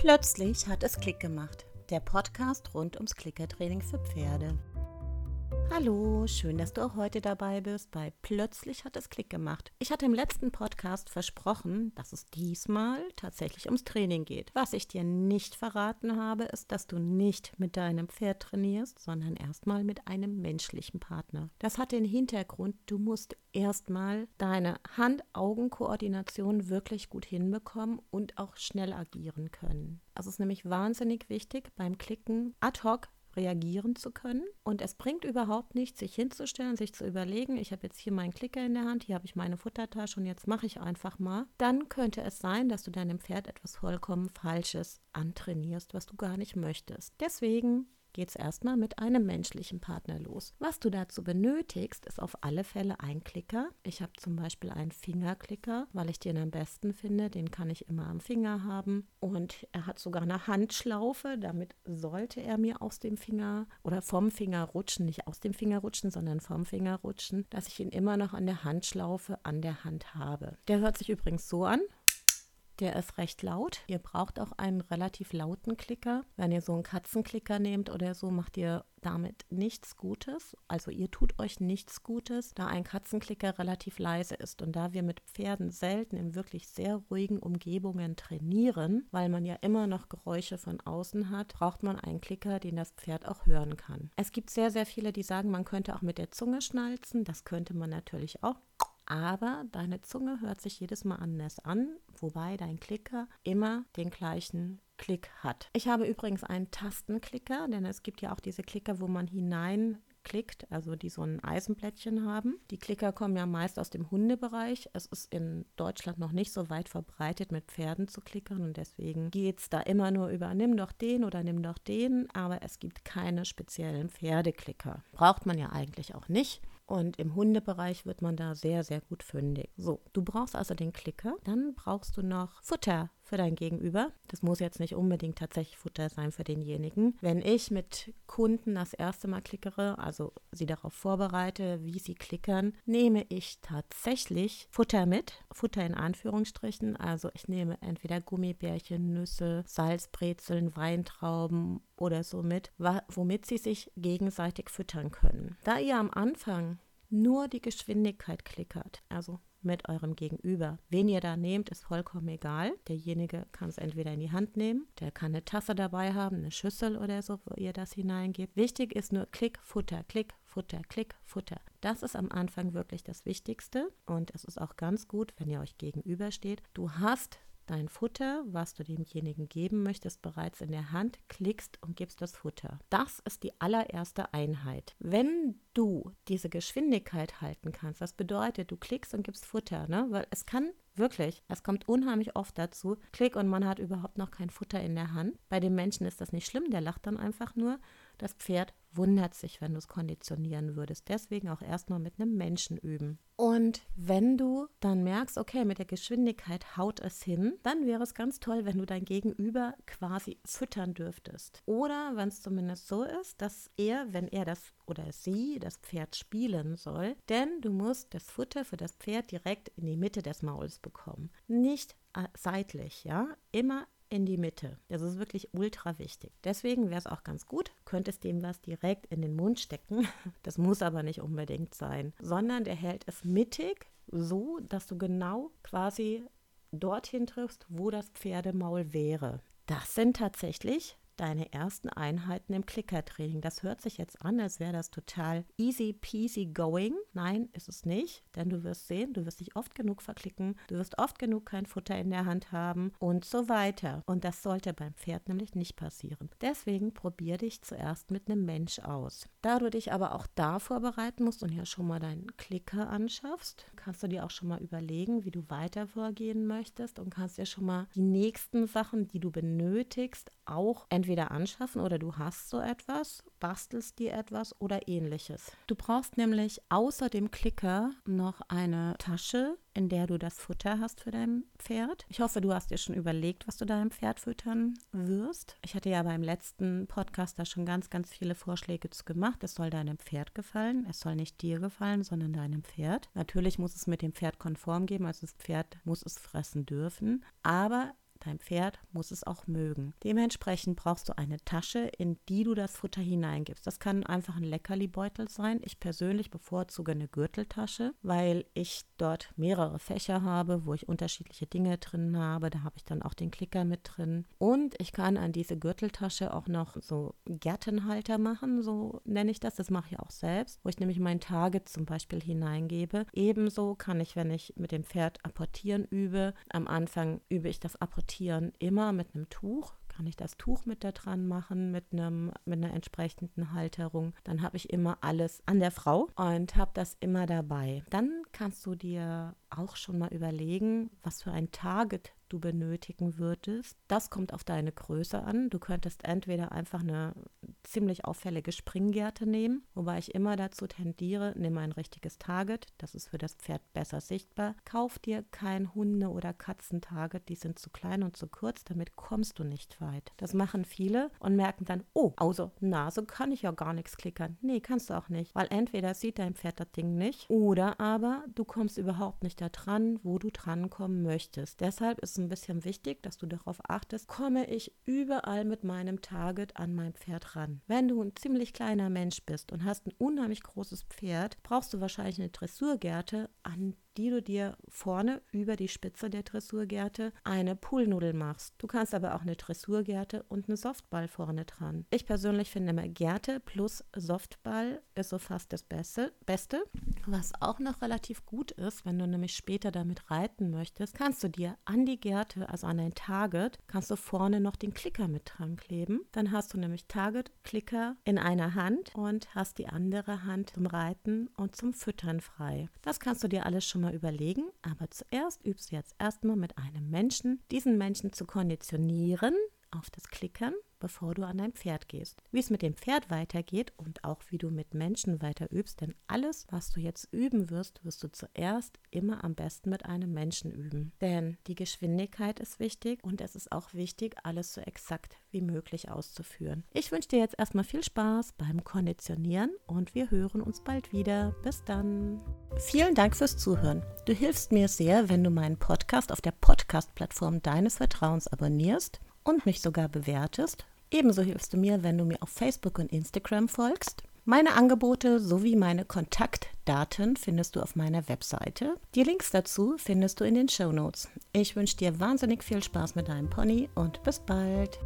Plötzlich hat es Klick gemacht. Der Podcast rund ums Klickertraining für Pferde. Hallo, schön, dass du auch heute dabei bist bei Plötzlich hat es Klick gemacht. Ich hatte im letzten Podcast versprochen, dass es diesmal tatsächlich ums Training geht. Was ich dir nicht verraten habe, ist, dass du nicht mit deinem Pferd trainierst, sondern erstmal mit einem menschlichen Partner. Das hat den Hintergrund, du musst erstmal deine Hand-Augen-Koordination wirklich gut hinbekommen und auch schnell agieren können. Also es ist nämlich wahnsinnig wichtig beim Klicken ad hoc reagieren zu können. Und es bringt überhaupt nichts, sich hinzustellen, sich zu überlegen, ich habe jetzt hier meinen Klicker in der Hand, hier habe ich meine Futtertasche und jetzt mache ich einfach mal. Dann könnte es sein, dass du deinem Pferd etwas vollkommen Falsches antrainierst, was du gar nicht möchtest. Deswegen geht es erstmal mit einem menschlichen Partner los. Was du dazu benötigst, ist auf alle Fälle ein Klicker. Ich habe zum Beispiel einen Fingerklicker, weil ich den am besten finde. Den kann ich immer am Finger haben. Und er hat sogar eine Handschlaufe. Damit sollte er mir aus dem Finger oder vom Finger rutschen. Nicht aus dem Finger rutschen, sondern vom Finger rutschen, dass ich ihn immer noch an der Handschlaufe an der Hand habe. Der hört sich übrigens so an. Der ist recht laut. Ihr braucht auch einen relativ lauten Klicker. Wenn ihr so einen Katzenklicker nehmt oder so, macht ihr damit nichts Gutes. Also ihr tut euch nichts Gutes, da ein Katzenklicker relativ leise ist. Und da wir mit Pferden selten in wirklich sehr ruhigen Umgebungen trainieren, weil man ja immer noch Geräusche von außen hat, braucht man einen Klicker, den das Pferd auch hören kann. Es gibt sehr, sehr viele, die sagen, man könnte auch mit der Zunge schnalzen. Das könnte man natürlich auch aber deine Zunge hört sich jedes Mal anders an, wobei dein Klicker immer den gleichen Klick hat. Ich habe übrigens einen Tastenklicker, denn es gibt ja auch diese Klicker, wo man hinein klickt, also die so ein Eisenblättchen haben. Die Klicker kommen ja meist aus dem Hundebereich. Es ist in Deutschland noch nicht so weit verbreitet, mit Pferden zu klickern und deswegen geht es da immer nur über nimm doch den oder nimm doch den, aber es gibt keine speziellen Pferdeklicker. Braucht man ja eigentlich auch nicht. Und im Hundebereich wird man da sehr, sehr gut fündig. So, du brauchst also den Klicker. Dann brauchst du noch Futter für dein Gegenüber. Das muss jetzt nicht unbedingt tatsächlich Futter sein für denjenigen. Wenn ich mit Kunden das erste Mal klickere, also sie darauf vorbereite, wie sie klickern, nehme ich tatsächlich Futter mit. Futter in Anführungsstrichen. Also ich nehme entweder Gummibärchen, Nüsse, Salzbrezeln, Weintrauben oder so mit, womit sie sich gegenseitig füttern können. Da ihr am Anfang nur die Geschwindigkeit klickert, also mit eurem Gegenüber. Wen ihr da nehmt, ist vollkommen egal. Derjenige kann es entweder in die Hand nehmen, der kann eine Tasse dabei haben, eine Schüssel oder so, wo ihr das hineingebt. Wichtig ist nur Klick, Futter, Klick, Futter, Klick, Futter. Das ist am Anfang wirklich das Wichtigste und es ist auch ganz gut, wenn ihr euch gegenübersteht. Du hast dein Futter, was du demjenigen geben möchtest, bereits in der Hand, klickst und gibst das Futter. Das ist die allererste Einheit. Wenn du diese Geschwindigkeit halten kannst, das bedeutet, du klickst und gibst Futter, ne? weil es kann Wirklich, es kommt unheimlich oft dazu. Klick und man hat überhaupt noch kein Futter in der Hand. Bei dem Menschen ist das nicht schlimm, der lacht dann einfach nur. Das Pferd wundert sich, wenn du es konditionieren würdest. Deswegen auch erstmal mit einem Menschen üben. Und wenn du dann merkst, okay, mit der Geschwindigkeit haut es hin, dann wäre es ganz toll, wenn du dein Gegenüber quasi füttern dürftest. Oder wenn es zumindest so ist, dass er, wenn er das oder sie das Pferd spielen soll, denn du musst das Futter für das Pferd direkt in die Mitte des Mauls bekommen. Nicht äh, seitlich, ja, immer in die Mitte. Das ist wirklich ultra wichtig. Deswegen wäre es auch ganz gut, könntest dem was direkt in den Mund stecken. Das muss aber nicht unbedingt sein, sondern der hält es mittig, so dass du genau quasi dorthin triffst, wo das Pferdemaul wäre. Das sind tatsächlich deine ersten Einheiten im Klickertraining. Das hört sich jetzt an, als wäre das total easy peasy going. Nein, ist es nicht, denn du wirst sehen, du wirst dich oft genug verklicken, du wirst oft genug kein Futter in der Hand haben und so weiter. Und das sollte beim Pferd nämlich nicht passieren. Deswegen probier dich zuerst mit einem Mensch aus. Da du dich aber auch da vorbereiten musst und ja schon mal deinen Klicker anschaffst, kannst du dir auch schon mal überlegen, wie du weiter vorgehen möchtest und kannst dir schon mal die nächsten Sachen, die du benötigst, auch entweder anschaffen oder du hast so etwas, bastelst dir etwas oder ähnliches. Du brauchst nämlich außer dem Klicker noch eine Tasche, in der du das Futter hast für dein Pferd. Ich hoffe, du hast dir schon überlegt, was du deinem Pferd füttern wirst. Ich hatte ja beim letzten Podcast da schon ganz, ganz viele Vorschläge zu gemacht. Es soll deinem Pferd gefallen. Es soll nicht dir gefallen, sondern deinem Pferd. Natürlich muss es mit dem Pferd konform geben, also das Pferd muss es fressen dürfen. Aber dein Pferd muss es auch mögen. Dementsprechend brauchst du eine Tasche, in die du das Futter hineingibst. Das kann einfach ein Leckerli-Beutel sein. Ich persönlich bevorzuge eine Gürteltasche, weil ich dort mehrere Fächer habe, wo ich unterschiedliche Dinge drin habe. Da habe ich dann auch den Klicker mit drin. Und ich kann an diese Gürteltasche auch noch so Gärtenhalter machen, so nenne ich das. Das mache ich auch selbst, wo ich nämlich mein Target zum Beispiel hineingebe. Ebenso kann ich, wenn ich mit dem Pferd apportieren übe, am Anfang übe ich das Apportieren immer mit einem Tuch kann ich das Tuch mit da dran machen, mit, einem, mit einer entsprechenden Halterung. Dann habe ich immer alles an der Frau und habe das immer dabei. Dann kannst du dir auch schon mal überlegen, was für ein Target du benötigen würdest. Das kommt auf deine Größe an. Du könntest entweder einfach eine ziemlich auffällige Springgärte nehmen, wobei ich immer dazu tendiere, nimm ein richtiges Target, das ist für das Pferd besser sichtbar. Kauf dir kein Hunde- oder Katzentarget, die sind zu klein und zu kurz, damit kommst du nicht weit. Das machen viele und merken dann, oh, außer Nase kann ich ja gar nichts klickern. Nee, kannst du auch nicht, weil entweder sieht dein Pferd das Ding nicht oder aber du kommst überhaupt nicht da dran, wo du drankommen möchtest. Deshalb ist ein bisschen wichtig, dass du darauf achtest, komme ich überall mit meinem Target an mein Pferd ran. Wenn du ein ziemlich kleiner Mensch bist und hast ein unheimlich großes Pferd, brauchst du wahrscheinlich eine Dressurgärte, an die du dir vorne über die Spitze der Dressurgärte eine Poolnudel machst. Du kannst aber auch eine Dressurgärte und eine Softball vorne dran. Ich persönlich finde immer Gärte plus Softball ist so fast das Beste. Beste. Was auch noch relativ gut ist, wenn du nämlich später damit reiten möchtest, kannst du dir an die Gärte, also an dein Target, kannst du vorne noch den Klicker mit dran kleben. Dann hast du nämlich Target, Klicker in einer Hand und hast die andere Hand zum Reiten und zum Füttern frei. Das kannst du dir alles schon mal überlegen, aber zuerst übst du jetzt erstmal mit einem Menschen, diesen Menschen zu konditionieren auf das Klickern bevor du an dein Pferd gehst. Wie es mit dem Pferd weitergeht und auch wie du mit Menschen weiter übst, denn alles, was du jetzt üben wirst, wirst du zuerst immer am besten mit einem Menschen üben. Denn die Geschwindigkeit ist wichtig und es ist auch wichtig, alles so exakt wie möglich auszuführen. Ich wünsche dir jetzt erstmal viel Spaß beim Konditionieren und wir hören uns bald wieder. Bis dann. Vielen Dank fürs Zuhören. Du hilfst mir sehr, wenn du meinen Podcast auf der Podcast-Plattform deines Vertrauens abonnierst und mich sogar bewertest. Ebenso hilfst du mir, wenn du mir auf Facebook und Instagram folgst. Meine Angebote sowie meine Kontaktdaten findest du auf meiner Webseite. Die Links dazu findest du in den Show Notes. Ich wünsche dir wahnsinnig viel Spaß mit deinem Pony und bis bald.